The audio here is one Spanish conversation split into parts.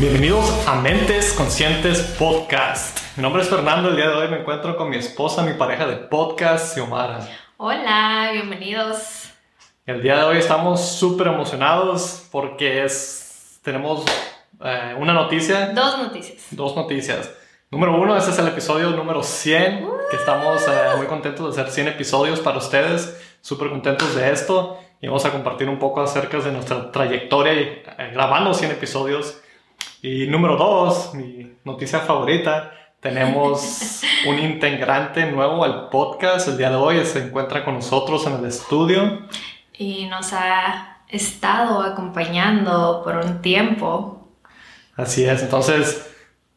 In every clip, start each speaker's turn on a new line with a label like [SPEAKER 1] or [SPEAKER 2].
[SPEAKER 1] Bienvenidos a Mentes Conscientes Podcast. Mi nombre es Fernando. El día de hoy me encuentro con mi esposa, mi pareja de podcast, Xiomara.
[SPEAKER 2] Hola, bienvenidos.
[SPEAKER 1] El día de hoy estamos súper emocionados porque es, tenemos eh, una noticia.
[SPEAKER 2] Dos noticias.
[SPEAKER 1] Dos noticias. Número uno, este es el episodio número 100, que estamos eh, muy contentos de hacer 100 episodios para ustedes, súper contentos de esto y vamos a compartir un poco acerca de nuestra trayectoria y, eh, grabando 100 episodios. Y número dos, mi noticia favorita, tenemos un integrante nuevo al podcast. El día de hoy se encuentra con nosotros en el estudio.
[SPEAKER 2] Y nos ha estado acompañando por un tiempo.
[SPEAKER 1] Así es, entonces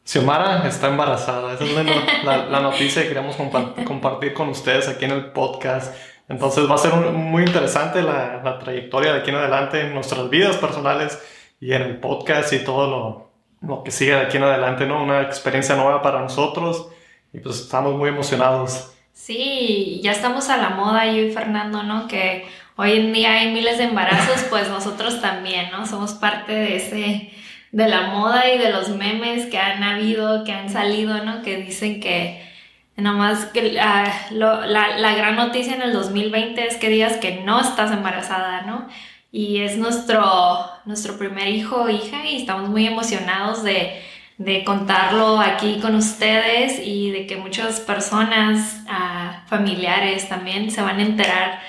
[SPEAKER 1] Xiomara está embarazada. Esa es la, noticia que queremos compartir con ustedes aquí en el podcast. Entonces va a ser muy interesante la, la, trayectoria de aquí en adelante en nuestras vidas personales y en el podcast y todo lo, lo que sigue de aquí en adelante, ¿no? Una experiencia nueva para nosotros y pues estamos muy emocionados.
[SPEAKER 2] Sí, ya estamos a la moda yo y Fernando, ¿no? Que hoy en día hay miles de embarazos, pues nosotros también, ¿no? Somos parte de ese, de la moda y de los memes que han habido, que han salido, ¿no? Que dicen que nomás que la, la, la gran noticia en el 2020 es que digas que no estás embarazada, ¿no? Y es nuestro, nuestro primer hijo o hija y estamos muy emocionados de, de, contarlo aquí con ustedes y de que muchas personas, ah, familiares también, se van a enterar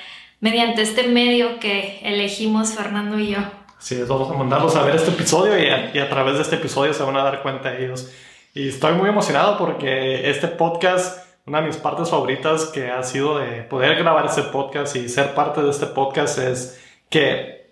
[SPEAKER 2] mediante este medio que elegimos Fernando y yo.
[SPEAKER 1] Sí, vamos a mandarlos a ver este episodio y a, y a través de este episodio se van a dar cuenta ellos. Y estoy muy emocionado porque este podcast una de mis partes favoritas que ha sido de poder grabar este podcast y ser parte de este podcast es que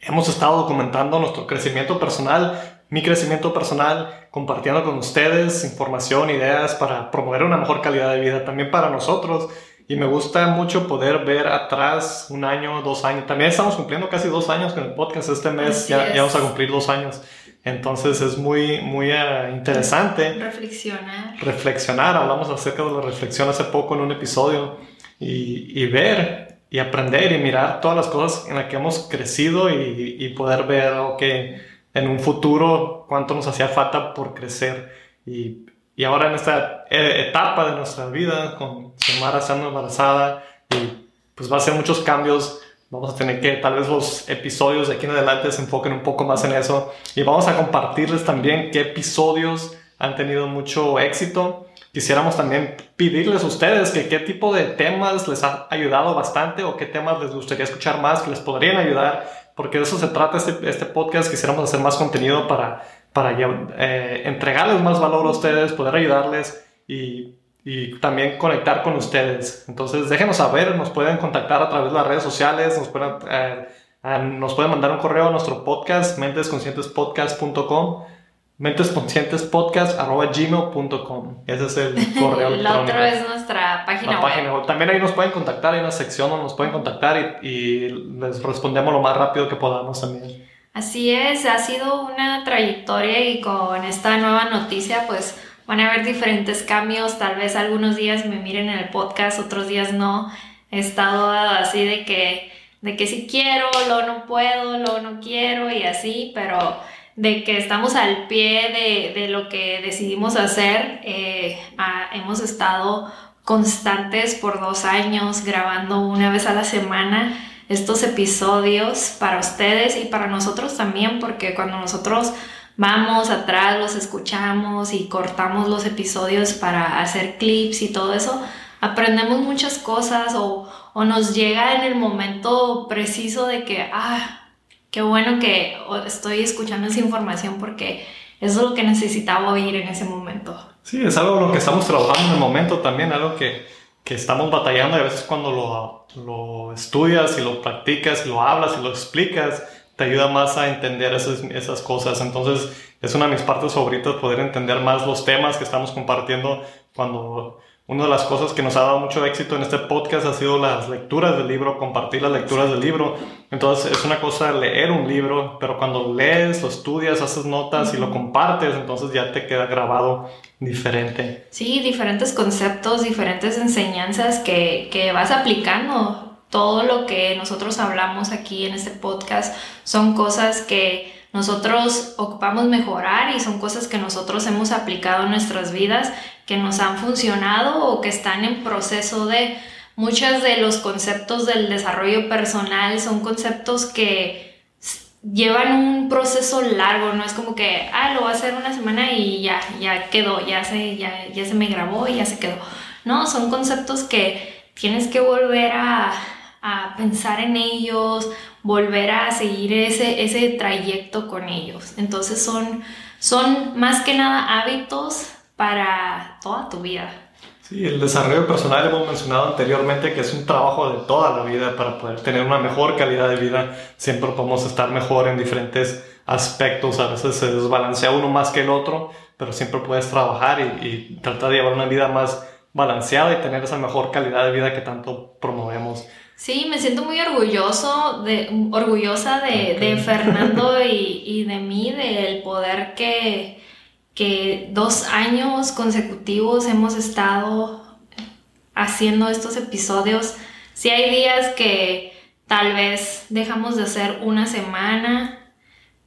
[SPEAKER 1] hemos estado documentando nuestro crecimiento personal, mi crecimiento personal, compartiendo con ustedes información, ideas para promover una mejor calidad de vida también para nosotros. Y me gusta mucho poder ver atrás un año, dos años. También estamos cumpliendo casi dos años con el podcast. Este mes ya, ya, vamos a cumplir dos años. Entonces es muy, muy uh, interesante.
[SPEAKER 2] Reflexionar.
[SPEAKER 1] Reflexionar. Hablamos acerca de la reflexión hace poco en un episodio. Y, y ver y aprender y mirar todas las cosas en las que hemos crecido y, y poder ver que en un futuro cuánto nos hacía falta por crecer. Y, y ahora en esta e, etapa de nuestra vida, con Xiomara estando embarazada, y pues va a ser muchos cambios. Vamos a tener que, tal vez los episodios de aquí en adelante se enfoquen un poco más en eso. Y vamos a compartirles también qué episodios han tenido mucho éxito quisiéramos también pedirles a ustedes que qué tipo de temas les ha ayudado bastante o qué temas les gustaría escuchar más que les podrían ayudar, porque de eso se trata este, este podcast. Quisiéramos hacer más contenido para, para eh, entregarles más valor a ustedes, poder ayudarles y, y, también conectar con ustedes. Entonces, déjenos saber, nos pueden contactar a través de las redes sociales, nos pueden, eh, nos pueden mandar un correo a nuestro podcast, mentesconscientespodcast.com mentesconscientespodcast.gmail.com Ese es el correo
[SPEAKER 2] electrónico. El otro es nuestra página,
[SPEAKER 1] web. También ahí nos pueden contactar, hay una sección donde nos pueden contactar y, y, les respondemos lo más rápido que podamos también.
[SPEAKER 2] Así es, ha sido una trayectoria y con esta nueva noticia pues van a haber diferentes cambios, tal vez algunos días me miren en el podcast, otros días no. He estado así de que, de que si quiero, luego no puedo, luego no quiero y así, pero de que estamos al pie de, lo que decidimos hacer. Eh, hemos estado constantes por dos años grabando una vez a la semana estos episodios para ustedes y para nosotros también, porque cuando nosotros vamos atrás, los escuchamos y cortamos los episodios para hacer clips y todo eso, aprendemos muchas cosas o, o nos llega en el momento preciso de que, ah, qué bueno que estoy escuchando esa información porque eso es lo que necesitaba oír en ese momento.
[SPEAKER 1] Sí, es algo lo que estamos trabajando en el momento también, algo que, que estamos batallando y a veces cuando lo, lo, estudias y lo practicas y lo hablas y lo explicas, te ayuda más a entender esas, esas cosas. Entonces, es una de mis partes favoritas poder entender más los temas que estamos compartiendo cuando una de las cosas que nos ha dado mucho éxito en este podcast ha sido las lecturas del libro, compartir las lecturas del libro. Entonces es una cosa leer un libro, pero cuando lees, lo estudias, haces notas y lo compartes, entonces ya te queda grabado diferente.
[SPEAKER 2] Sí, diferentes conceptos, diferentes enseñanzas que, que vas aplicando. Todo lo que nosotros hablamos aquí en este podcast son cosas que nosotros ocupamos mejorar y son cosas que nosotros hemos aplicado en nuestras vidas, que nos han funcionado o que están en proceso de... Muchos de los conceptos del desarrollo personal son conceptos que llevan un proceso largo, no es como que, ah, lo voy a hacer una semana y ya, ya quedó, ya se, ya, ya se me grabó y ya se quedó. No, son conceptos que tienes que volver a, a pensar en ellos, volver a seguir ese, ese trayecto con ellos. Entonces son, son más que nada hábitos para toda tu vida.
[SPEAKER 1] Sí, el desarrollo personal hemos mencionado anteriormente que es un trabajo de toda la vida para poder tener una mejor calidad de vida. Siempre podemos estar mejor en diferentes aspectos. A veces se desbalancea uno más que el otro, pero siempre puedes trabajar y, y tratar de llevar una vida más balanceada y tener esa mejor calidad de vida que tanto promovemos.
[SPEAKER 2] Sí, me siento muy orgulloso de, orgullosa de, de Fernando y, y, de mí, del poder que, que dos años consecutivos hemos estado haciendo estos episodios. Sí hay días que tal vez dejamos de hacer una semana,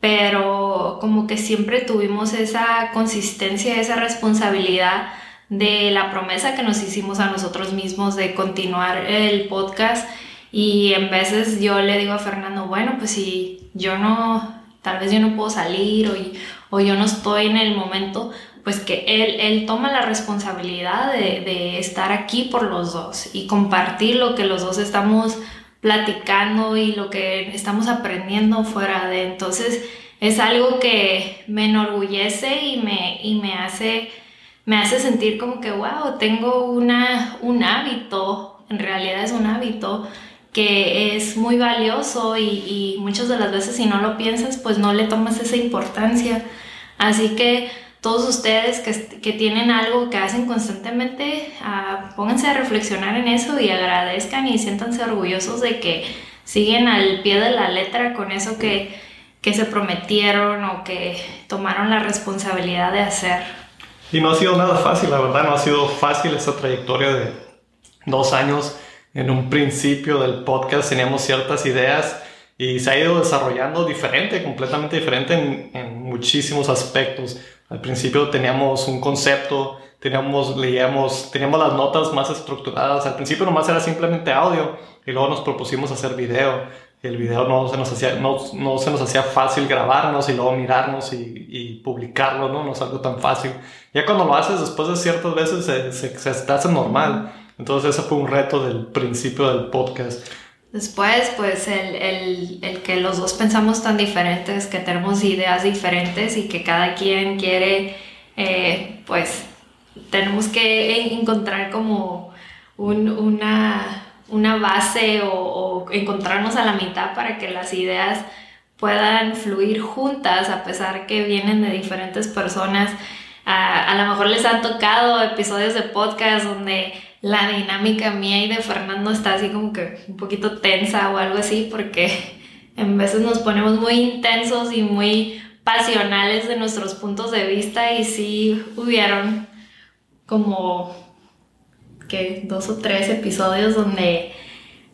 [SPEAKER 2] pero como que siempre tuvimos esa consistencia, esa responsabilidad de la promesa que nos hicimos a nosotros mismos de continuar el podcast y en veces yo le digo a Fernando, bueno, pues si yo no, tal vez yo no puedo salir o, o yo no estoy en el momento, pues que él, él toma la responsabilidad de, de estar aquí por los dos y compartir lo que los dos estamos platicando y lo que estamos aprendiendo fuera de. Entonces es algo que me enorgullece y me, y me hace me hace sentir como que, wow, tengo una, un hábito, en realidad es un hábito que es muy valioso y, muchas de las veces si no lo piensas, pues no le tomas esa importancia. Así que todos ustedes que, tienen algo que hacen constantemente, uh, pónganse a reflexionar en eso y agradezcan y siéntanse orgullosos de que siguen al pie de la letra con eso que, que se prometieron o que tomaron la responsabilidad de hacer.
[SPEAKER 1] Y no ha sido nada fácil, la verdad, no ha sido fácil esa trayectoria de dos años. En un principio del podcast teníamos ciertas ideas y se ha ido desarrollando diferente, completamente diferente en, en muchísimos aspectos. Al principio teníamos un concepto, teníamos, leíamos, teníamos las notas más estructuradas. Al principio nomás era simplemente audio y luego nos propusimos hacer video el video no se nos hacía, no, no, se nos hacía fácil grabarnos y luego mirarnos y, y, publicarlo, ¿no? No es algo tan fácil. Ya cuando lo haces después de ciertas veces se, se, se te hace normal. Entonces ese fue un reto del principio del podcast.
[SPEAKER 2] Después, pues el, el, el, que los dos pensamos tan diferentes, que tenemos ideas diferentes y que cada quien quiere, eh, pues tenemos que encontrar como un, una una base o, encontrarnos a la mitad para que las ideas puedan fluir juntas a pesar que vienen de diferentes personas. A, lo mejor les han tocado episodios de podcast donde la dinámica mía y de Fernando está así como que un poquito tensa o algo así porque en veces nos ponemos muy intensos y muy pasionales de nuestros puntos de vista y sí hubieron como que dos o tres episodios donde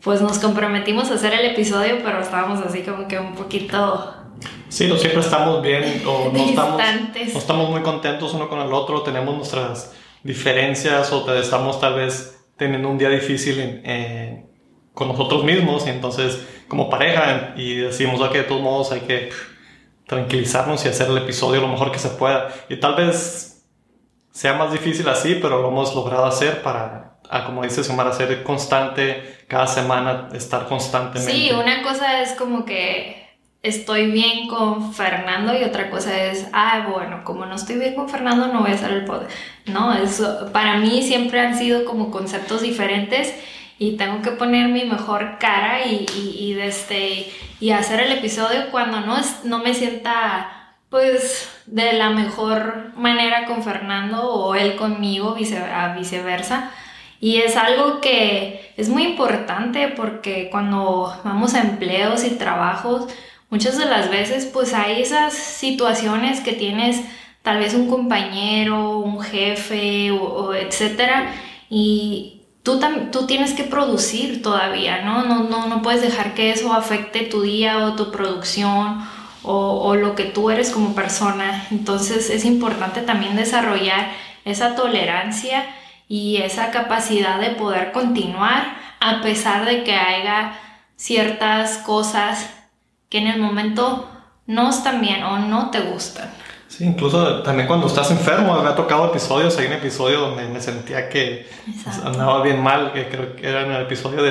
[SPEAKER 2] pues nos comprometimos a hacer el episodio, pero estábamos así como que un poquito...
[SPEAKER 1] Sí, no siempre estamos bien o no estamos, no estamos muy contentos uno con el otro, tenemos nuestras diferencias o te estamos tal vez teniendo un día difícil con nosotros mismos y entonces como pareja y decimos que de todos modos hay que tranquilizarnos y hacer el episodio lo mejor que se pueda y tal vez sea más difícil así, pero lo hemos logrado hacer para, a, como dice Xiomara, ser constante cada semana, estar constantemente.
[SPEAKER 2] Sí, una cosa es como que estoy bien con Fernando y otra cosa es, ah, bueno, como no estoy bien con Fernando no voy a hacer el podcast. No, eso para mí siempre han sido como conceptos diferentes y tengo que poner mi mejor cara y, y, y, este, hacer el episodio cuando no, no me sienta pues de la mejor manera con Fernando o él conmigo, viceversa. Y es algo que es muy importante porque cuando vamos a empleos y trabajos, muchas de las veces pues hay esas situaciones que tienes tal vez un compañero, un jefe o, etcétera y tú, tú tienes que producir todavía, ¿no? No, ¿no? no puedes dejar que eso afecte tu día o tu producción o, lo que tú eres como persona. Entonces es importante también desarrollar esa tolerancia y esa capacidad de poder continuar a pesar de que haya ciertas cosas que en el momento no están bien o no te gustan.
[SPEAKER 1] Sí, incluso también cuando estás enfermo, me ha tocado episodios, hay un episodio donde me sentía que andaba bien mal, que creo que era en el episodio de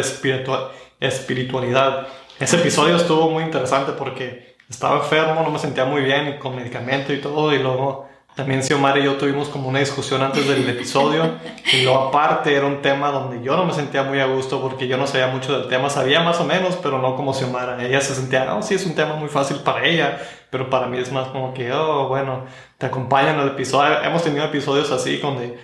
[SPEAKER 1] espiritualidad. Ese episodio estuvo muy interesante porque estaba enfermo, no me sentía muy bien con medicamento y todo, y luego también Xiomara y yo tuvimos como una discusión antes del episodio, y luego aparte era un tema donde yo no me sentía muy a gusto porque yo no sabía mucho del tema, sabía más o menos, pero no como Xiomara. Ella se sentía, oh, sí, es un tema muy fácil para ella, pero para mí es más como que, oh, bueno, te acompañan el episodio. Hemos tenido episodios así donde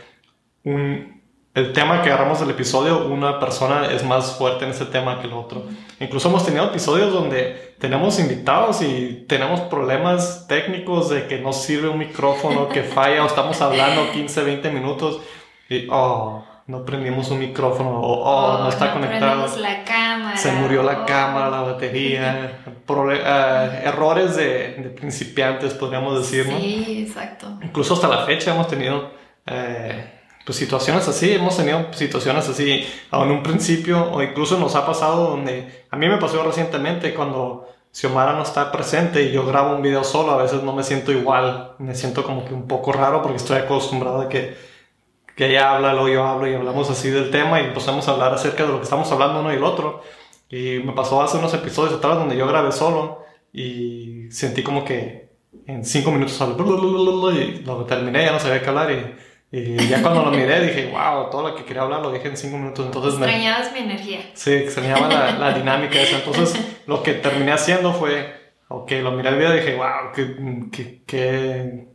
[SPEAKER 1] un, el tema que agarramos del episodio, una persona es más fuerte en ese tema que el otro. Incluso hemos tenido episodios donde tenemos invitados y tenemos problemas técnicos de que no sirve un micrófono, que falla, o estamos hablando 15, 20 minutos y, oh, no prendimos un micrófono, o oh, no está conectado.
[SPEAKER 2] La cámara,
[SPEAKER 1] se murió la cámara, la batería, eh, errores de, de, principiantes, podríamos decir, ¿no?
[SPEAKER 2] Sí, exacto.
[SPEAKER 1] Incluso hasta la fecha hemos tenido... Eh, pues situaciones así, hemos tenido situaciones así en un principio o incluso nos ha pasado donde a mí me pasó recientemente cuando Xiomara no está presente y yo grabo un video solo, a veces no me siento igual, me siento como que un poco raro porque estoy acostumbrado a que, que ella habla, luego yo hablo y hablamos así del tema y empezamos a hablar acerca de lo que estamos hablando uno y el otro. Y me pasó hace unos episodios atrás donde yo grabé solo y sentí como que en cinco minutos hablé y lo terminé, ya no sabía qué hablar y y ya cuando lo miré dije, wow, todo lo que quería hablar lo dije en cinco minutos. Entonces
[SPEAKER 2] Extrañabas mi energía.
[SPEAKER 1] Sí, extrañaba la, la dinámica esa. Entonces lo que terminé haciendo fue, ok, lo miré el video y dije, wow, qué, qué,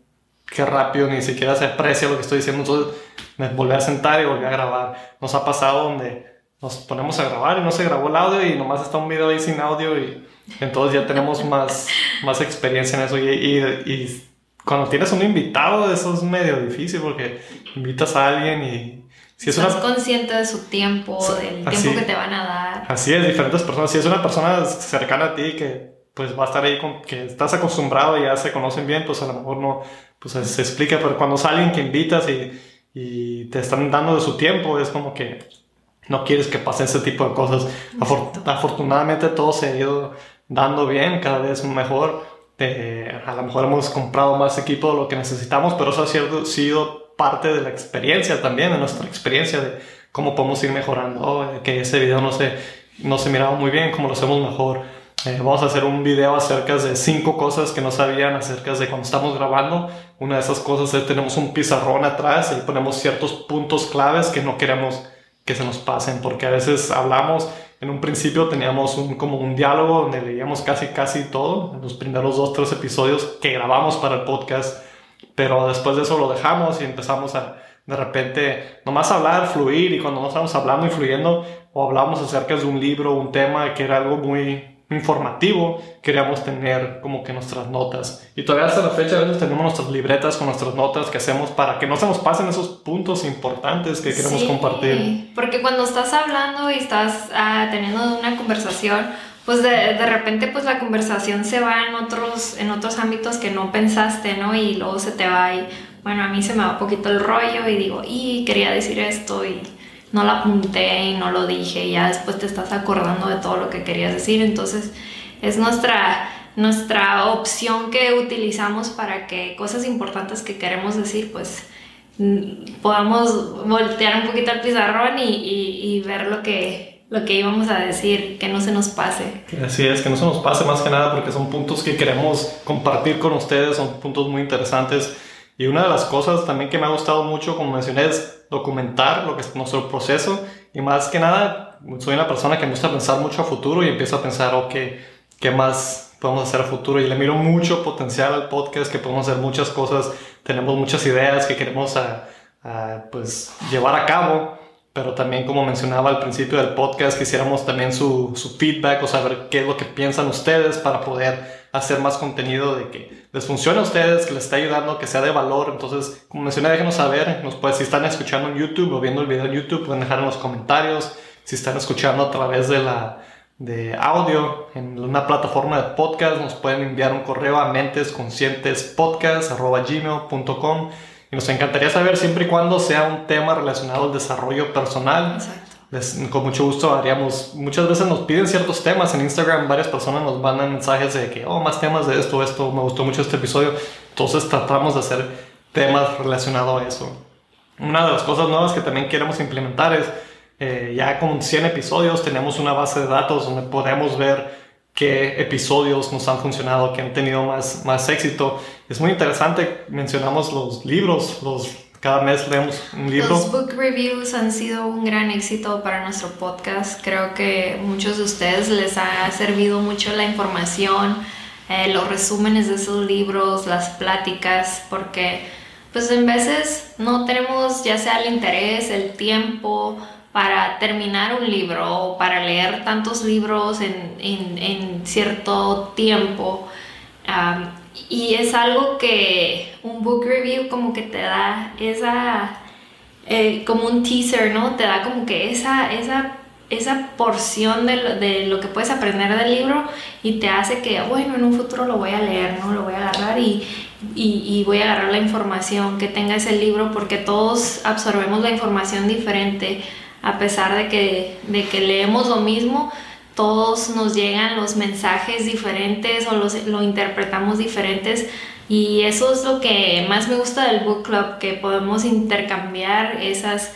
[SPEAKER 1] qué, rápido, ni siquiera se aprecia lo que estoy diciendo. Entonces me volví a sentar y volví a grabar. Nos ha pasado donde nos ponemos a grabar y no se grabó el audio y nomás está un video ahí sin audio y entonces ya tenemos más, más experiencia en eso y, y, y cuando tienes un invitado, eso es medio difícil porque invitas a alguien y
[SPEAKER 2] si es Estás consciente de su tiempo, del tiempo que te van a dar.
[SPEAKER 1] Así es, diferentes personas. Si es una persona cercana a ti que pues va a estar ahí con que estás acostumbrado y ya se conocen bien, pues a lo mejor no pues se explica, pero cuando es alguien que invitas y, y te están dando de su tiempo, es como que no quieres que pase ese tipo de cosas. afortunadamente todo se ha ido dando bien, cada vez mejor a lo mejor hemos comprado más equipo de lo que necesitamos, pero eso ha sido, sido parte de la experiencia también, de nuestra experiencia de cómo podemos ir mejorando, oh, que ese video no se, no se miraba muy bien, cómo lo hacemos mejor. Eh, vamos a hacer un video acerca de cinco cosas que no sabían acerca de cuando estamos grabando. Una de esas cosas es tenemos un pizarrón atrás y ponemos ciertos puntos claves que no queremos que se nos pasen, porque a veces hablamos en un principio teníamos un, como un diálogo donde leíamos casi casi todo, en los primeros dos, tres episodios que grabamos para el podcast, pero después de eso lo dejamos y empezamos a de repente nomás hablar, fluir y cuando no estamos hablando y fluyendo o hablamos acerca de un libro, un tema que era algo muy informativo, queríamos tener como que nuestras notas. Y todavía hasta la fecha a veces tenemos nuestras libretas con nuestras notas que hacemos para que no se nos pasen esos puntos importantes que queremos sí, compartir.
[SPEAKER 2] Porque cuando estás hablando y estás ah, teniendo una conversación, pues de, de, repente pues la conversación se va en otros, en otros ámbitos que no pensaste, ¿no? Y luego se te va y, bueno, a mí se me va un poquito el rollo y digo, y quería decir esto y no la apunté y no lo dije y ya después te estás acordando de todo lo que querías decir. Entonces es nuestra, nuestra opción que utilizamos para que cosas importantes que queremos decir pues mm, podamos voltear un poquito al pizarrón y, y, ver lo que, lo que íbamos a decir, que no se nos pase.
[SPEAKER 1] Así es, que no se nos pase más que nada porque son puntos que queremos compartir con ustedes, son puntos muy interesantes. Y una de las cosas también que me ha gustado mucho, como mencioné, es documentar lo que es nuestro proceso. Y más que nada soy una persona que me gusta pensar mucho a futuro y empiezo a pensar, ok, ¿qué más podemos hacer a futuro? Y le miro mucho potencial al podcast, que podemos hacer muchas cosas, tenemos muchas ideas que queremos a, pues, llevar a cabo, pero también como mencionaba al principio del podcast, quisiéramos también su, su feedback o saber qué es lo que piensan ustedes para poder hacer más contenido de que les funcione a ustedes, que les esté ayudando, que sea de valor. Entonces, como mencioné, déjenos saber. Nos puede, si están escuchando en YouTube o viendo el video en YouTube, pueden dejar en los comentarios. Si están escuchando a través de la, de audio en una plataforma de podcast, nos pueden enviar un correo a mentesconscientespodcast.gmail.com y nos encantaría saber siempre y cuando sea un tema relacionado al desarrollo personal. Exacto. Con mucho gusto haríamos, muchas veces nos piden ciertos temas en Instagram, varias personas nos mandan mensajes de que, oh, más temas de esto, esto, me gustó mucho este episodio, entonces tratamos de hacer temas relacionados a eso. Una de las cosas nuevas que también queremos implementar es eh, ya con 100 episodios tenemos una base de datos donde podemos ver qué episodios nos han funcionado, que han tenido más, más éxito. Es muy interesante, mencionamos los libros, los, cada mes leemos un libro.
[SPEAKER 2] Los book reviews han sido un gran éxito para nuestro podcast. Creo que muchos de ustedes les ha servido mucho la información, eh, los resúmenes de esos libros, las pláticas, porque pues en veces no tenemos ya sea el interés, el tiempo, para terminar un libro o para leer tantos libros en, en, cierto tiempo. Y es algo que un book review como que te da esa, eh, como un teaser, ¿no? Te da como que esa, esa, esa porción de lo, de lo, que puedes aprender del libro y te hace que, bueno, en un futuro lo voy a leer, ¿no? Lo voy a agarrar y, y, y voy a agarrar la información que tenga ese libro porque todos absorbemos la información diferente a pesar de que, de que leemos lo mismo, todos nos llegan los mensajes diferentes o los, lo interpretamos diferentes y eso es lo que más me gusta del book club, que podemos intercambiar esas,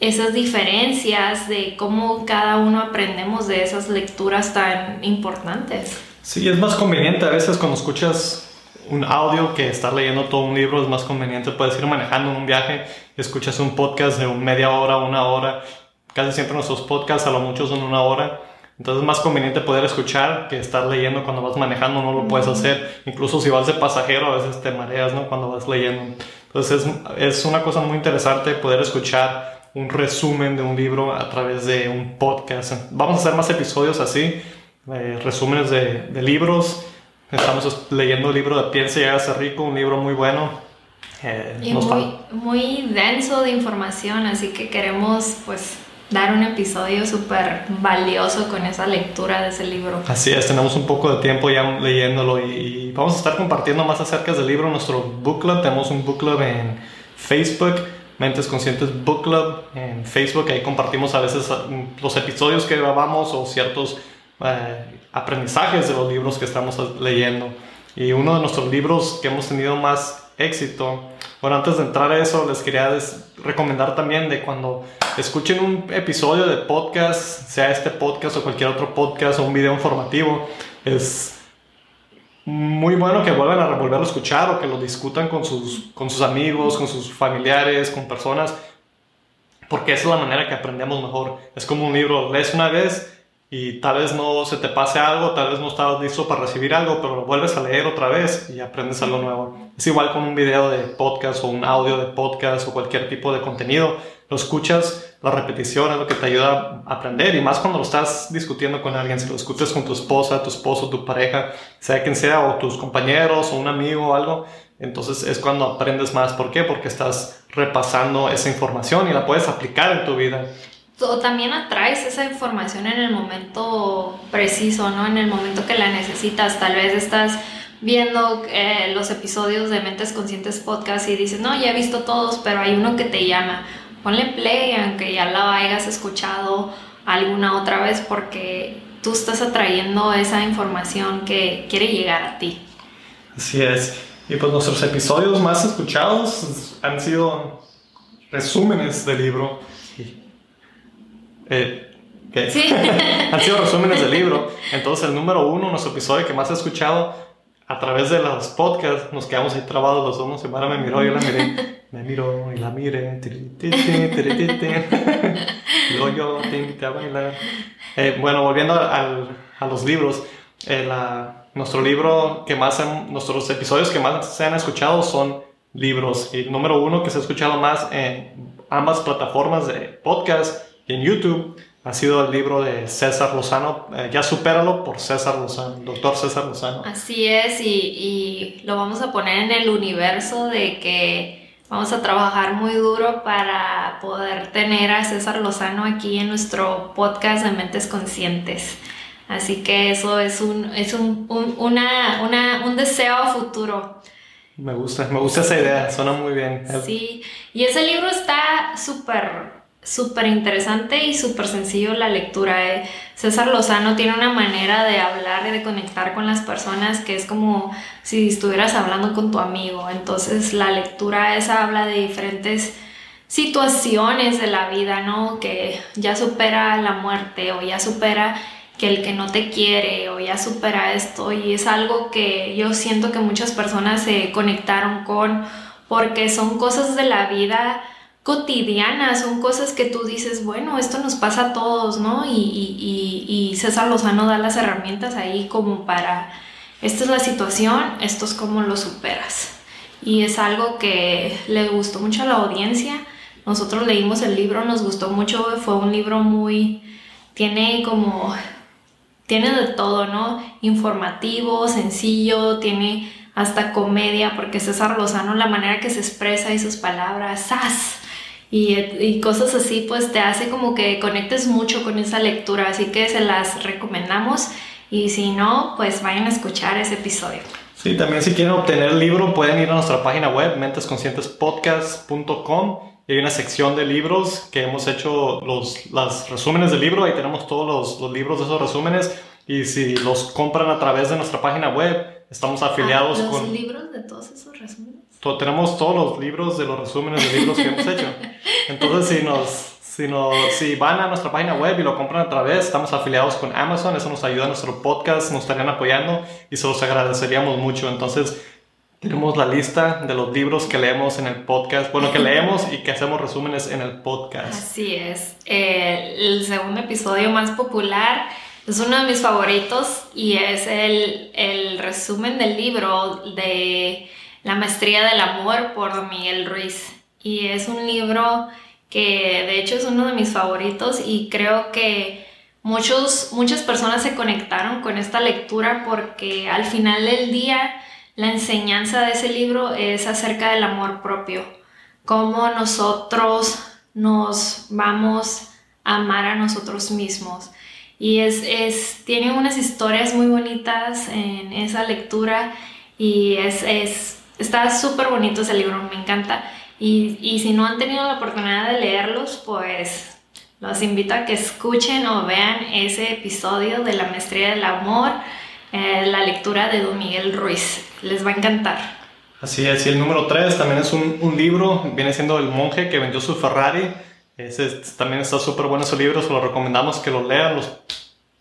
[SPEAKER 2] esas diferencias de cómo cada uno aprendemos de esas lecturas tan importantes.
[SPEAKER 1] Sí, es más conveniente a veces cuando escuchas un audio que estar leyendo todo un libro es más conveniente. Puedes ir manejando un viaje, escuchas un podcast de media hora, una hora. Casi siempre nuestros podcasts a lo mucho son una hora. Entonces es más conveniente poder escuchar que estar leyendo cuando vas manejando, no lo puedes hacer. Incluso si vas de pasajero, a veces te mareas, ¿no? Cuando vas leyendo. Entonces es, es una cosa muy interesante poder escuchar un resumen de un libro a través de un podcast. Vamos a hacer más episodios así, eh, resúmenes de, de libros Estamos leyendo el libro de Piensa y hágase rico, un libro muy bueno.
[SPEAKER 2] Eh, y muy, muy denso de información, así que queremos pues dar un episodio súper valioso con esa lectura de ese libro.
[SPEAKER 1] Así es, tenemos un poco de tiempo ya leyéndolo y, vamos a estar compartiendo más acerca del libro en nuestro book club. Tenemos un book club en Facebook, Mentes Conscientes Book Club en Facebook. Ahí compartimos a veces mm, los episodios que grabamos o ciertos eh, aprendizajes de los libros que estamos leyendo. Y uno de nuestros libros que hemos tenido más éxito, bueno, antes de entrar a eso, les quería recomendar también de cuando escuchen un episodio de podcast, sea este podcast o cualquier otro podcast o un video informativo, es muy bueno que vuelvan a volverlo a escuchar o que lo discutan con sus, con sus amigos, con sus familiares, con personas, porque es la manera que aprendemos mejor. Es como un libro, lees una vez y tal vez no se te pase algo, tal vez no estabas listo para recibir algo, pero lo vuelves a leer otra vez y aprendes algo nuevo. Es igual con un video de podcast o un audio de podcast o cualquier tipo de contenido. Lo escuchas, la repetición es lo que te ayuda a aprender y más cuando lo estás discutiendo con alguien, si lo escuchas con tu esposa, tu esposo, tu pareja, sea quien sea, o tus compañeros o un amigo o algo, entonces es cuando aprendes más. ¿Por qué? Porque estás repasando esa información y la puedes aplicar en tu vida
[SPEAKER 2] o también atraes esa información en el momento preciso, ¿no? En el momento que la necesitas. Tal vez estás viendo eh, los episodios de Mentes Conscientes Podcast y dices, no, ya he visto todos, pero hay uno que te llama. Ponle play, aunque ya lo hayas escuchado alguna otra vez, porque tú estás atrayendo esa información que quiere llegar a ti.
[SPEAKER 1] Así es. Y pues nuestros episodios más escuchados han sido resúmenes del libro eh, Han sido resúmenes del libro. Entonces, el número uno, nuestro episodio que más he escuchado a través de los podcasts, nos quedamos ahí trabados los dos. Semana me miró, yo la miré. Me miró y la miré. luego yo te invité a bailar. Eh, bueno, volviendo al, a los libros. Eh, la, nuestro libro que más, nuestros episodios que más se han escuchado son libros. Y número uno que se ha escuchado más en ambas plataformas de podcast en YouTube ha sido el libro de César Lozano, eh, Ya supéralo por César Lozano, doctor César Lozano.
[SPEAKER 2] Así es, y, y, lo vamos a poner en el universo de que vamos a trabajar muy duro para poder tener a César Lozano aquí en nuestro podcast de Mentes Conscientes. Así que eso es un, es un, un, una, una, un deseo futuro.
[SPEAKER 1] Me gusta, me gusta esa idea, suena muy bien.
[SPEAKER 2] Sí, y ese libro está súper súper interesante y súper sencillo la lectura. Eh. César Lozano tiene una manera de hablar y de conectar con las personas que es como si estuvieras hablando con tu amigo. Entonces la lectura esa habla de diferentes situaciones de la vida, ¿no? Que ya supera la muerte o ya supera que el que no te quiere o ya supera esto y es algo que yo siento que muchas personas se conectaron con porque son cosas de la vida cotidianas, son cosas que tú dices, bueno, esto nos pasa a todos, ¿no? Y, y, y, César Lozano da las herramientas ahí como para, esta es la situación, esto es como lo superas. Y es algo que le gustó mucho a la audiencia. Nosotros leímos el libro, nos gustó mucho, fue un libro muy, tiene como, tiene de todo, ¿no? Informativo, sencillo, tiene hasta comedia, porque César Lozano, la manera que se expresa y sus palabras, ¡zas! Y, cosas así, pues te hace como que conectes mucho con esa lectura, así que se las recomendamos y si no, pues vayan a escuchar ese episodio.
[SPEAKER 1] Sí, también si quieren obtener el libro pueden ir a nuestra página web mentesconscientespodcast.com y hay una sección de libros que hemos hecho los las resúmenes del libro, ahí tenemos todos los, los libros de esos resúmenes y si los compran a través de nuestra página web, estamos ah, afiliados
[SPEAKER 2] ¿los
[SPEAKER 1] con...
[SPEAKER 2] ¿Los libros de todos esos resúmenes?
[SPEAKER 1] tenemos todos los libros de los resúmenes de libros que hemos hecho. Entonces, si nos, si, nos, si van a nuestra página web y lo compran otra vez, estamos afiliados con Amazon, eso nos ayuda a nuestro podcast, nos estarían apoyando y se los agradeceríamos mucho. Entonces, tenemos la lista de los libros que leemos en el podcast, bueno, que leemos y que hacemos resúmenes en el podcast.
[SPEAKER 2] Así es. el segundo episodio más popular es uno de mis favoritos y es el, el resumen del libro de la maestría del amor por Miguel Ruiz. Y es un libro que de hecho es uno de mis favoritos y creo que muchos, muchas personas se conectaron con esta lectura porque al final del día la enseñanza de ese libro es acerca del amor propio, cómo nosotros nos vamos a amar a nosotros mismos. Y es, es tiene unas historias muy bonitas en esa lectura y es, es Está súper bonito ese libro, me encanta. Y, y, si no han tenido la oportunidad de leerlos, pues los invito a que escuchen o vean ese episodio de la Maestría del Amor, eh, la lectura de Don Miguel Ruiz. Les va a encantar.
[SPEAKER 1] Así es, y el número 3 también es un, un, libro, viene siendo El monje que vendió su Ferrari. Ese, también está súper bueno ese libro, se lo recomendamos que lo lean. Los,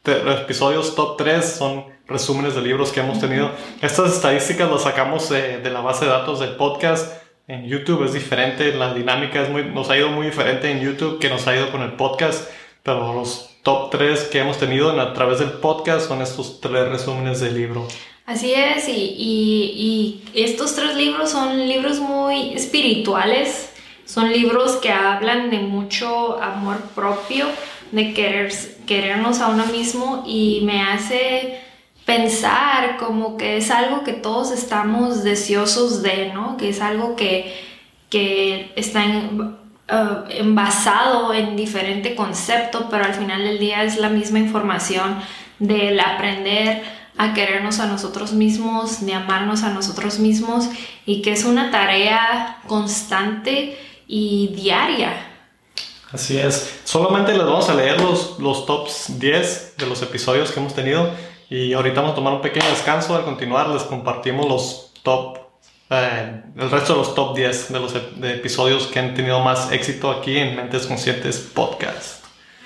[SPEAKER 1] los episodios top 3 son resúmenes de libros que hemos tenido. Estas estadísticas las sacamos de, de, la base de datos del podcast. En YouTube es diferente, la dinámica es muy, nos ha ido muy diferente en YouTube que nos ha ido con el podcast, pero los top 3 que hemos tenido a través del podcast son estos tres resúmenes de libro.
[SPEAKER 2] Así es, y, y, y estos tres libros son libros muy espirituales, son libros que hablan de mucho amor propio, de querer, querernos a uno mismo y me hace pensar como que es algo que todos estamos deseosos de, ¿no? Que es algo que, que está en, uh, envasado en diferente concepto, pero al final del día es la misma información del aprender a querernos a nosotros mismos, de amarnos a nosotros mismos y que es una tarea constante y diaria.
[SPEAKER 1] Así es. Solamente les vamos a leer los, los tops 10 de los episodios que hemos tenido y ahorita vamos a tomar un pequeño descanso. Al continuar les compartimos los top, eh, el resto de los top 10 de los episodios que han tenido más éxito aquí en Mentes Conscientes Podcast.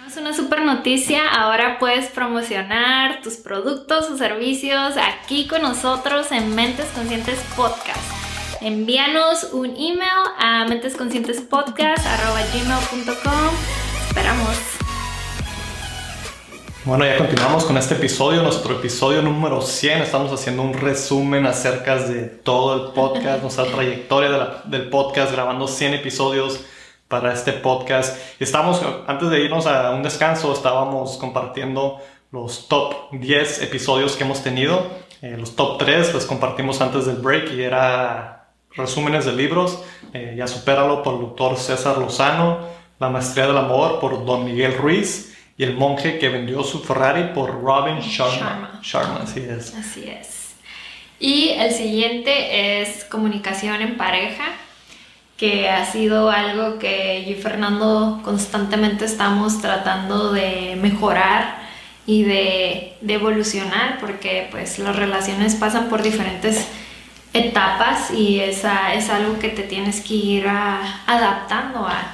[SPEAKER 2] Es una super noticia. Ahora puedes promocionar tus productos o servicios aquí con nosotros en Mentes Conscientes Podcast. Envíanos un email a mentesconscientespodcast.gmail.com Esperamos.
[SPEAKER 1] Bueno, ya continuamos con este episodio, nuestro episodio número 100. Estamos haciendo un resumen acerca de todo el podcast, nuestra trayectoria del podcast, grabando 100 episodios para este podcast. Estamos, antes de irnos a un descanso, estábamos compartiendo los top 10 episodios que hemos tenido. Eh, los top 3 los compartimos antes del break y era resúmenes de libros. Eh, ya supéralo por el doctor César Lozano, La Maestría del Amor por Don Miguel Ruiz y el monje que vendió su Ferrari por Robin Sharma.
[SPEAKER 2] Sharma.
[SPEAKER 1] Sharma, así es.
[SPEAKER 2] Así es. Y el siguiente es comunicación en pareja, que ha sido algo que yo y Fernando constantemente estamos tratando de mejorar y de, de evolucionar, porque pues las relaciones pasan por diferentes etapas y esa es algo que te tienes que ir a- adaptando a.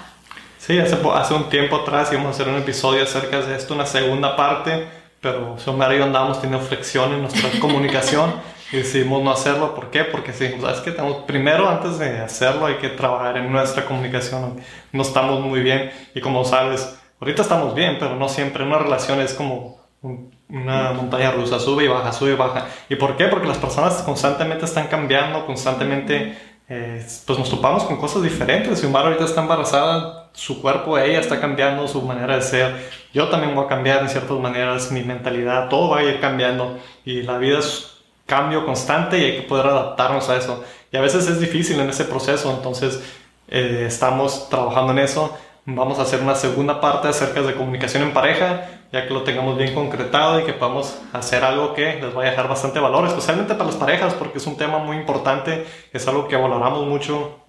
[SPEAKER 1] Sí, hace, hace un tiempo atrás íbamos a hacer un episodio acerca de esto, una segunda parte, pero Xiomara y yo andábamos teniendo fricción en nuestra comunicación y decidimos no hacerlo. ¿Por qué? Porque sí, sabes que tenemos, primero antes de hacerlo hay que trabajar en nuestra comunicación. No estamos muy bien y como sabes, ahorita estamos bien, pero no siempre. Una relación es como un- una montaña rusa, sube y baja, sube y baja. ¿Y por qué? Porque las personas constantemente están cambiando, constantemente eh, pues nos topamos con cosas diferentes. Xiomara ahorita está embarazada, su cuerpo, ella está cambiando, su manera de ser. Yo también voy a cambiar en ciertas maneras, mi mentalidad, todo va a ir cambiando. Y la vida es cambio constante y hay que poder adaptarnos a eso. Y a veces es difícil en ese proceso, entonces eh, estamos trabajando en eso. Vamos a hacer una segunda parte acerca de comunicación en pareja, ya que lo tengamos bien concretado y que podamos hacer algo que les vaya a dejar bastante valor, especialmente para las parejas, porque es un tema muy importante, es algo que valoramos mucho,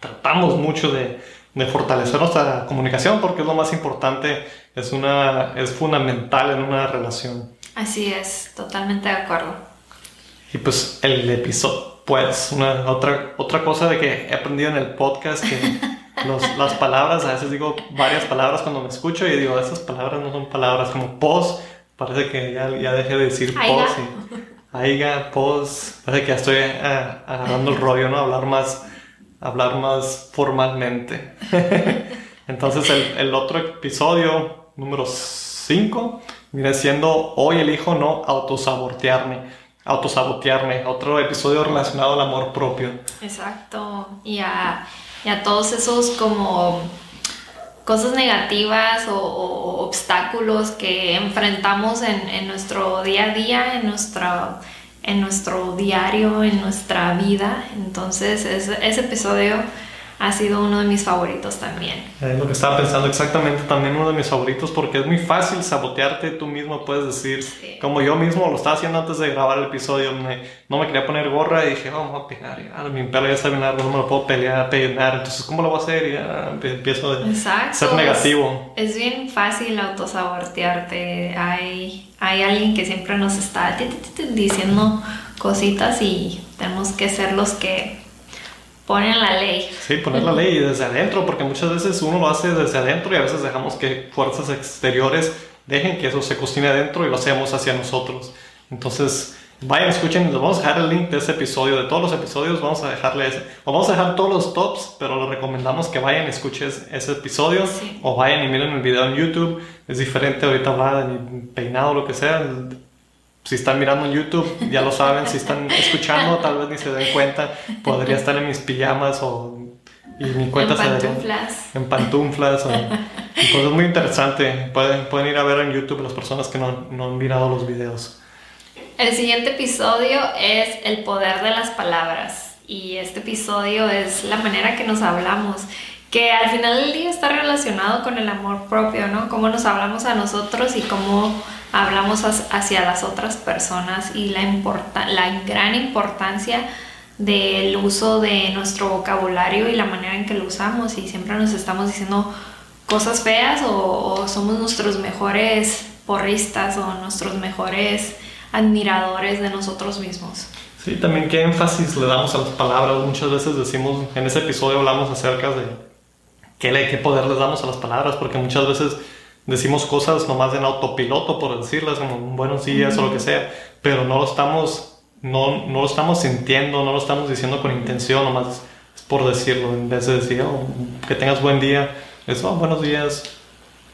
[SPEAKER 1] tratamos mucho de, de fortalecer nuestra comunicación, porque es lo más importante, es, una, es fundamental en una relación.
[SPEAKER 2] Así es, totalmente de acuerdo.
[SPEAKER 1] Y pues el episodio, pues una otra, otra cosa de que he aprendido en el podcast que los- las palabras, a veces digo varias palabras cuando me escucho y digo, esas palabras no son palabras como pos, parece que ya, ya dejé de decir pos y aiga, pos, parece que ya estoy ah, agarrando el rollo, ¿no? Hablar más, hablar más formalmente. Entonces el, el otro episodio, número 5, viene siendo Hoy elijo no autosabotearme. Autosabotearme, otro episodio relacionado al amor propio.
[SPEAKER 2] Exacto. Y a, y a todos esos como cosas negativas o, o obstáculos que enfrentamos en, en nuestro día a día, en, nuestra, en nuestro diario, en nuestra vida. Entonces ese, episodio ha sido uno de mis favoritos también.
[SPEAKER 1] Es lo que estaba pensando exactamente, también uno de mis favoritos, porque es muy fácil sabotearte tú mismo, puedes decir,
[SPEAKER 2] Sí.
[SPEAKER 1] como yo mismo lo estaba haciendo antes de grabar el episodio, me- no me quería poner gorra y dije, "Oh, vamos a peinar, ya, mi pelo ya está bien largo, no me lo puedo pelear, peinar, entonces ¿cómo lo voy a hacer? Y ya empiezo a
[SPEAKER 2] Exacto.
[SPEAKER 1] ser negativo.
[SPEAKER 2] Es, es bien fácil autosabotearte. Hay, hay alguien que siempre nos está diciendo cositas y tenemos que ser los que ponen la ley.
[SPEAKER 1] Sí, poner la ley desde adentro, porque muchas veces uno lo hace desde adentro y a veces dejamos que fuerzas exteriores dejen que eso se cocine adentro y lo hacemos hacia nosotros. Entonces, vayan, escuchen, les vamos a dejar el link de ese episodio, de todos los episodios, vamos a dejarle ese, o vamos a dejar todos los tops, pero les recomendamos que vayan escuchen ese episodio,
[SPEAKER 2] Sí.
[SPEAKER 1] o vayan y miren el video en YouTube, es diferente ahorita mi peinado lo que sea. Si están mirando en YouTube, ya lo saben. Si están escuchando, tal vez ni se den cuenta. Podría estar en mis pijamas o... Y mi cuenta
[SPEAKER 2] en
[SPEAKER 1] se daría-
[SPEAKER 2] pantuflas.
[SPEAKER 1] en pantuflas. o- Entonces es muy interesante. Pueden, pueden ir a ver en YouTube las personas que no, no han mirado los videos.
[SPEAKER 2] El siguiente episodio es el poder de las palabras y este episodio es la manera que nos hablamos, que al final del día está relacionado con el amor propio, ¿no? Cómo nos hablamos a nosotros y cómo hablamos hacia las otras personas y la, importa la gran importancia del uso de nuestro vocabulario y la manera en que lo usamos y siempre nos estamos diciendo cosas feas o, somos nuestros mejores porristas o nuestros mejores admiradores de nosotros mismos.
[SPEAKER 1] Sí, también qué énfasis le damos a las palabras. Muchas veces decimos, en ese episodio hablamos acerca de qué, qué poder les damos a las palabras, porque muchas veces decimos cosas nomás en autopiloto, por decirlas, como buenos días o lo que sea, pero no lo estamos, no, no lo estamos sintiendo, no lo estamos diciendo con intención, nomás es por decirlo, en vez de decir, "Oh, que tengas buen día, es, "Oh, buenos días,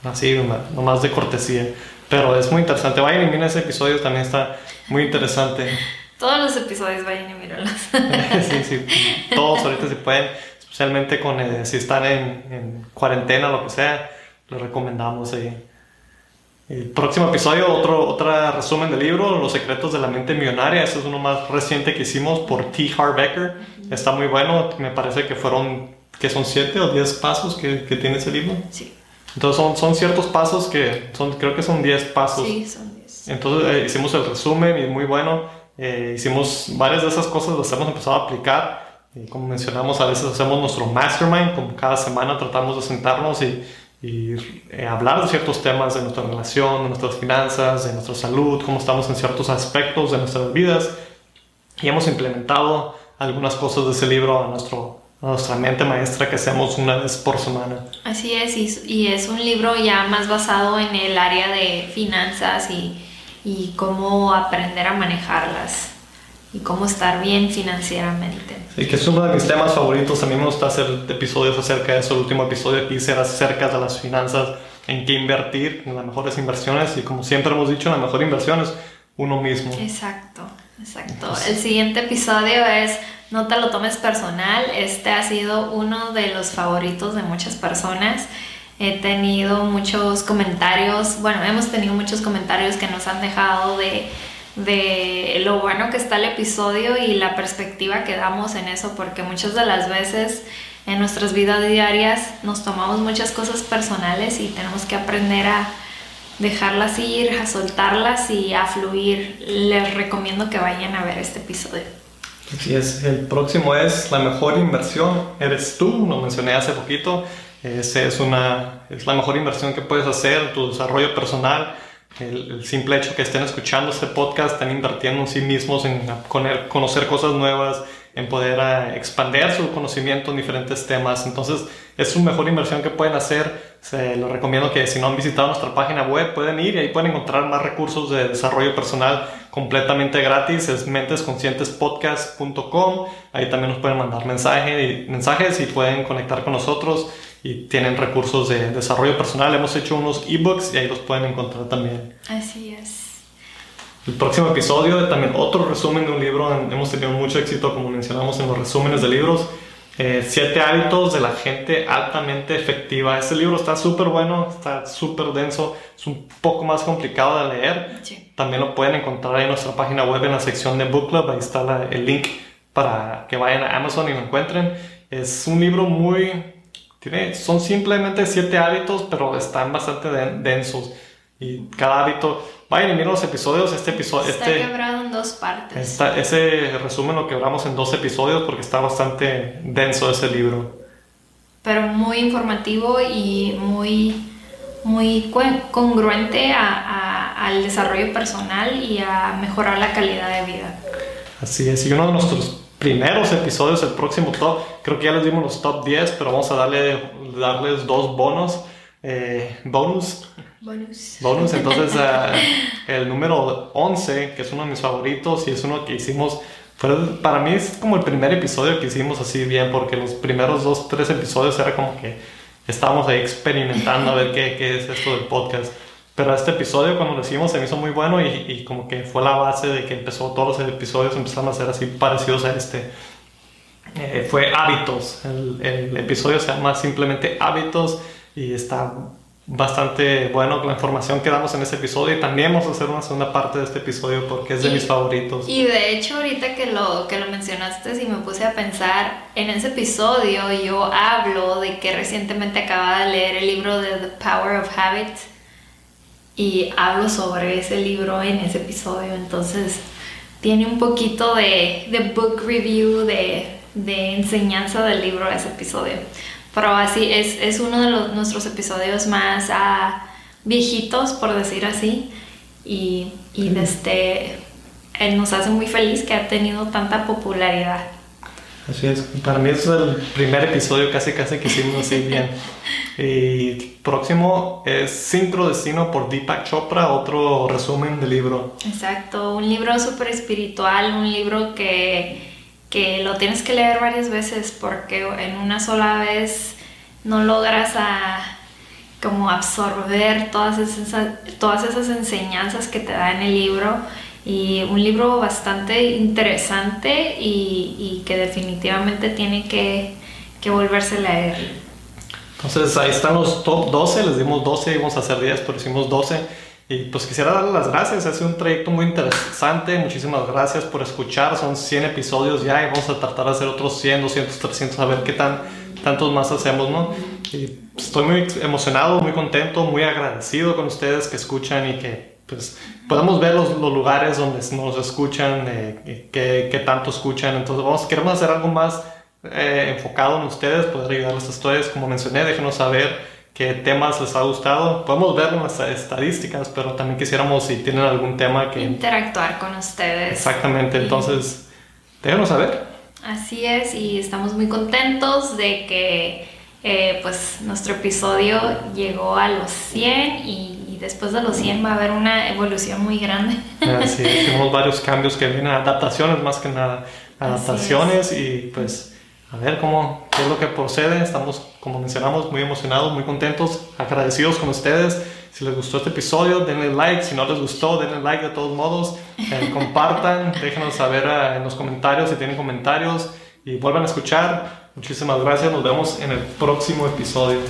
[SPEAKER 1] así, nomás, de cortesía. Pero es muy interesante. Vayan y miren ese episodio, también está muy interesante.
[SPEAKER 2] Todos los episodios vayan y mírenlos.
[SPEAKER 1] sí, sí, todos ahorita si pueden, especialmente con eh, si están en, en cuarentena o lo que sea, les recomendamos ahí. El próximo episodio, otro otra resumen del libro, Los secretos de la mente millonaria. Ese es uno más reciente que hicimos por T. Harv Eker. Está muy bueno. Me parece que fueron, que son siete o diez pasos que, que tiene ese libro.
[SPEAKER 2] Sí.
[SPEAKER 1] Entonces son, son ciertos pasos que son, creo que son 10 pasos.
[SPEAKER 2] Sí, son 10.
[SPEAKER 1] Entonces eh, hicimos el resumen y muy bueno. Eh, hicimos varias de esas cosas, las hemos empezado a aplicar. Y como mencionamos, a veces hacemos nuestro mastermind, como cada semana tratamos de sentarnos y, y eh, hablar de ciertos temas de nuestra relación, de nuestras finanzas, de nuestra salud, cómo estamos en ciertos aspectos de nuestras vidas. Y hemos implementado algunas cosas de ese libro a nuestro nuestra mente maestra que hacemos una vez por semana.
[SPEAKER 2] Así es, y, es un libro ya más basado en el área de finanzas y, y cómo aprender a manejarlas y cómo estar bien financieramente.
[SPEAKER 1] Sí, que es uno de mis temas favoritos. A mí me gusta hacer episodios acerca de eso. El último episodio que hice era acerca de las finanzas, en qué invertir, en las mejores inversiones. Y como siempre hemos dicho, la mejor inversión es uno mismo.
[SPEAKER 2] Exacto, exacto. El siguiente episodio es no te lo tomes personal, este ha sido uno de los favoritos de muchas personas. He tenido muchos comentarios, bueno, hemos tenido muchos comentarios que nos han dejado de, de lo bueno que está el episodio y la perspectiva que damos en eso, porque muchas de las veces en nuestras vidas diarias nos tomamos muchas cosas personales y tenemos que aprender a dejarlas ir, a soltarlas y a fluir. Les recomiendo que vayan a ver este episodio.
[SPEAKER 1] Así es, el próximo es la mejor inversión, eres tú, lo mencioné hace poquito, es, es, una, es la mejor inversión que puedes hacer, tu desarrollo personal, el, simple hecho que estén escuchando este podcast, están invirtiendo en sí mismos, en conocer cosas nuevas, en poder uh, expandir su conocimiento en diferentes temas. Entonces, es su mejor inversión que pueden hacer. Se lo recomiendo que si no han visitado nuestra página web, pueden ir y ahí pueden encontrar más recursos de desarrollo personal completamente gratis. Es mentesconscientespodcast.com. Ahí también nos pueden mandar mensaje, mensajes y pueden conectar con nosotros. Y tienen recursos de desarrollo personal. Hemos hecho unos ebooks y ahí los pueden encontrar también.
[SPEAKER 2] Así es.
[SPEAKER 1] El próximo episodio, también otro resumen de un libro. Hemos tenido mucho éxito, como mencionamos, en los resúmenes de libros. Eh, siete hábitos de la gente altamente efectiva. Este libro está súper bueno, está súper denso, es un poco más complicado de leer. También lo pueden encontrar ahí en nuestra página web en la sección de Book Club. Ahí está el link para que vayan a Amazon y lo encuentren. Es un libro muy... Tiene, son simplemente siete hábitos, pero están bastante densos. Y cada hábito Vayan y miren los episodios. Este episodio.
[SPEAKER 2] Está
[SPEAKER 1] este,
[SPEAKER 2] quebrado en dos partes.
[SPEAKER 1] Esta, ese resumen lo quebramos en dos episodios porque está bastante denso ese libro.
[SPEAKER 2] Pero muy informativo y muy, muy congruente a, a, al desarrollo personal y a mejorar la calidad de vida.
[SPEAKER 1] Así es. Y uno de nuestros primeros episodios, el próximo top, creo que ya les dimos los top 10, pero vamos a darle, darles dos bonos. Eh, bonus
[SPEAKER 2] Bonus.
[SPEAKER 1] Bonus, entonces uh, el número 11, que es uno de mis favoritos y es uno que hicimos, fue, para mí es como el primer episodio que hicimos así bien, porque los primeros dos, tres episodios era como que estábamos ahí experimentando a ver qué, qué es esto del podcast. Pero este episodio cuando lo hicimos se me hizo muy bueno y, y, como que fue la base de que empezó todos los episodios empezaron a ser así parecidos a este. Eh, fue hábitos. El, el episodio se llama simplemente hábitos y está bastante bueno la información que damos en ese episodio y también vamos a hacer una segunda parte de este episodio porque es de mis favoritos.
[SPEAKER 2] Y de hecho ahorita que lo, que lo mencionaste y me puse a pensar, en ese episodio yo hablo de que recientemente acababa de leer el libro de The Power of Habit y hablo sobre ese libro en ese episodio, entonces tiene un poquito de, de book review, de, de enseñanza del libro ese episodio. Pero así es, es uno de los, nuestros episodios más uh, viejitos, por decir así. Y, y este, nos hace muy feliz que ha tenido tanta popularidad.
[SPEAKER 1] Así es, para mí es el primer episodio casi casi que hicimos así bien. Y próximo es Sincrodestino por Deepak Chopra, otro resumen del libro.
[SPEAKER 2] Exacto, un libro súper espiritual, un libro que que lo tienes que leer varias veces porque en una sola vez no logras a, como absorber todas esas, todas esas enseñanzas que te da en el libro y un libro bastante interesante y, y que definitivamente tiene que, que, volverse a leer.
[SPEAKER 1] Entonces ahí están los top 12, les dimos 12, íbamos a hacer 10, pero hicimos 12 y pues quisiera darle las gracias, ha sido un trayecto muy interesante, muchísimas gracias por escuchar, son 100 episodios ya y vamos a tratar de hacer otros 100, 200, 300, a ver qué tan, tantos más hacemos, ¿no? Y estoy muy emocionado, muy contento, muy agradecido con ustedes que escuchan y que pues podemos ver los, los lugares donde nos escuchan, eh, que, tanto escuchan. Entonces vamos, queremos hacer algo más eh, enfocado en ustedes, poder ayudarles a ustedes. Como mencioné, déjenos saber qué temas les ha gustado. Podemos ver nuestras estadísticas, pero también quisiéramos si tienen algún tema que...
[SPEAKER 2] Interactuar con ustedes.
[SPEAKER 1] Exactamente, entonces déjenos saber.
[SPEAKER 2] Así es, y estamos muy contentos de que eh, pues nuestro episodio llegó a los 100 y después de los 100 va a haber una evolución muy grande.
[SPEAKER 1] Sí, tenemos varios cambios que vienen, adaptaciones más que nada, adaptaciones y pues a ver cómo, qué es lo que procede. Estamos, como mencionamos, muy emocionados, muy contentos, agradecidos con ustedes. Si les gustó este episodio, denle like. Si no les gustó, denle like de todos modos. Eh, compartan, déjenos saber eh, en los comentarios si tienen comentarios y vuelvan a escuchar. Muchísimas gracias. Nos vemos en el próximo episodio.